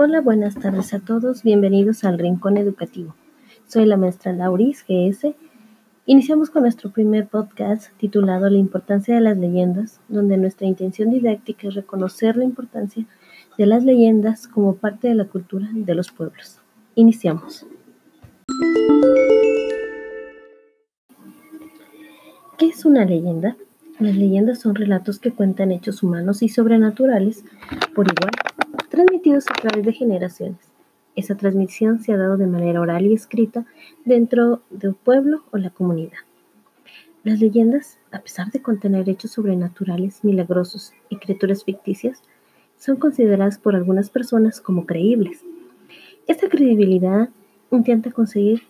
Hola, buenas tardes a todos. Bienvenidos al Rincón Educativo. Soy la maestra Lauris GS. Iniciamos con nuestro primer podcast titulado La importancia de las leyendas, donde nuestra intención didáctica es reconocer la importancia de las leyendas como parte de la cultura de los pueblos. Iniciamos. ¿Qué es una leyenda? Las leyendas son relatos que cuentan hechos humanos y sobrenaturales por igual transmitidos a través de generaciones. Esa transmisión se ha dado de manera oral y escrita dentro de un pueblo o la comunidad. Las leyendas, a pesar de contener hechos sobrenaturales, milagrosos y criaturas ficticias, son consideradas por algunas personas como creíbles. Esta credibilidad intenta conseguir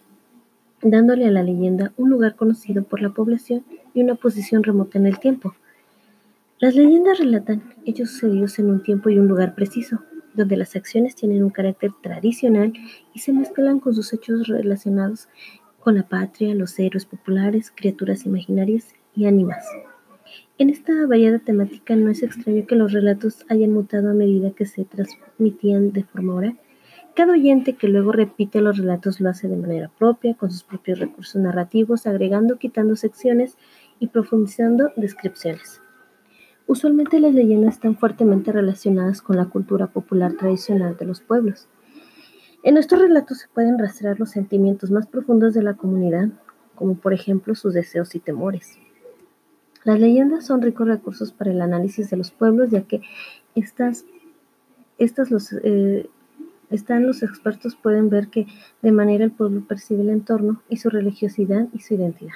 dándole a la leyenda un lugar conocido por la población y una posición remota en el tiempo. Las leyendas relatan hechos sucedidos en un tiempo y un lugar preciso, donde las acciones tienen un carácter tradicional y se mezclan con sus hechos relacionados con la patria, los héroes populares, criaturas imaginarias y ánimas. En esta variada temática no es extraño que los relatos hayan mutado a medida que se transmitían de forma oral. Cada oyente que luego repite los relatos lo hace de manera propia, con sus propios recursos narrativos, agregando, quitando secciones y profundizando descripciones. Usualmente las leyendas están fuertemente relacionadas con la cultura popular tradicional de los pueblos. En estos relatos se pueden rastrear los sentimientos más profundos de la comunidad, como por ejemplo sus deseos y temores. Las leyendas son ricos recursos para el análisis de los pueblos, ya que estas, estas los, eh, están los expertos pueden ver que de manera el pueblo percibe el entorno y su religiosidad y su identidad.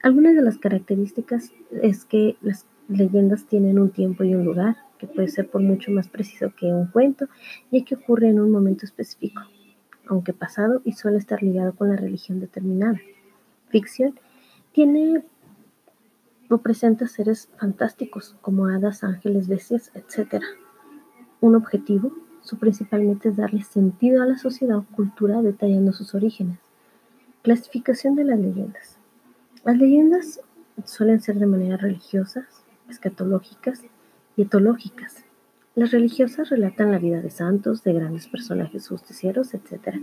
Algunas de las características es que las leyendas tienen un tiempo y un lugar, que puede ser por mucho más preciso que un cuento, ya que ocurre en un momento específico, aunque pasado y suele estar ligado con la religión determinada. Ficción tiene o presenta seres fantásticos como hadas, ángeles, bestias, etc. Un objetivo, su principalmente es darle sentido a la sociedad o cultura detallando sus orígenes. Clasificación de las leyendas. Las leyendas suelen ser de manera religiosa, escatológicas y etológicas. Las religiosas relatan la vida de santos, de grandes personajes justicieros, etc.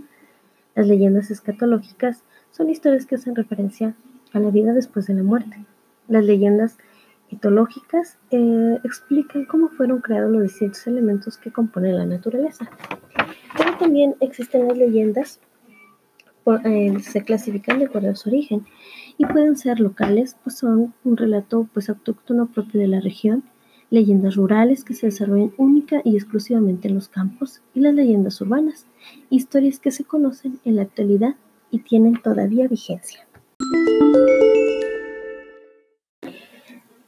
Las leyendas escatológicas son historias que hacen referencia a la vida después de la muerte. Las leyendas etológicas eh, explican cómo fueron creados los distintos elementos que componen la naturaleza. Pero también existen las leyendas, eh, se clasifican de acuerdo a su origen y pueden ser locales, pues son un relato pues autóctono propio de la región, leyendas rurales que se desarrollan única y exclusivamente en los campos y las leyendas urbanas, historias que se conocen en la actualidad y tienen todavía vigencia.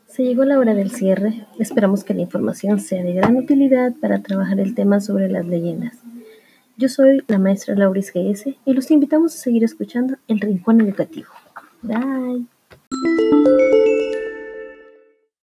Se llegó la hora del cierre. Esperamos que la información sea de gran utilidad para trabajar el tema sobre las leyendas. Yo soy la maestra Lauris GS y los invitamos a seguir escuchando El Rincón Educativo. Bye.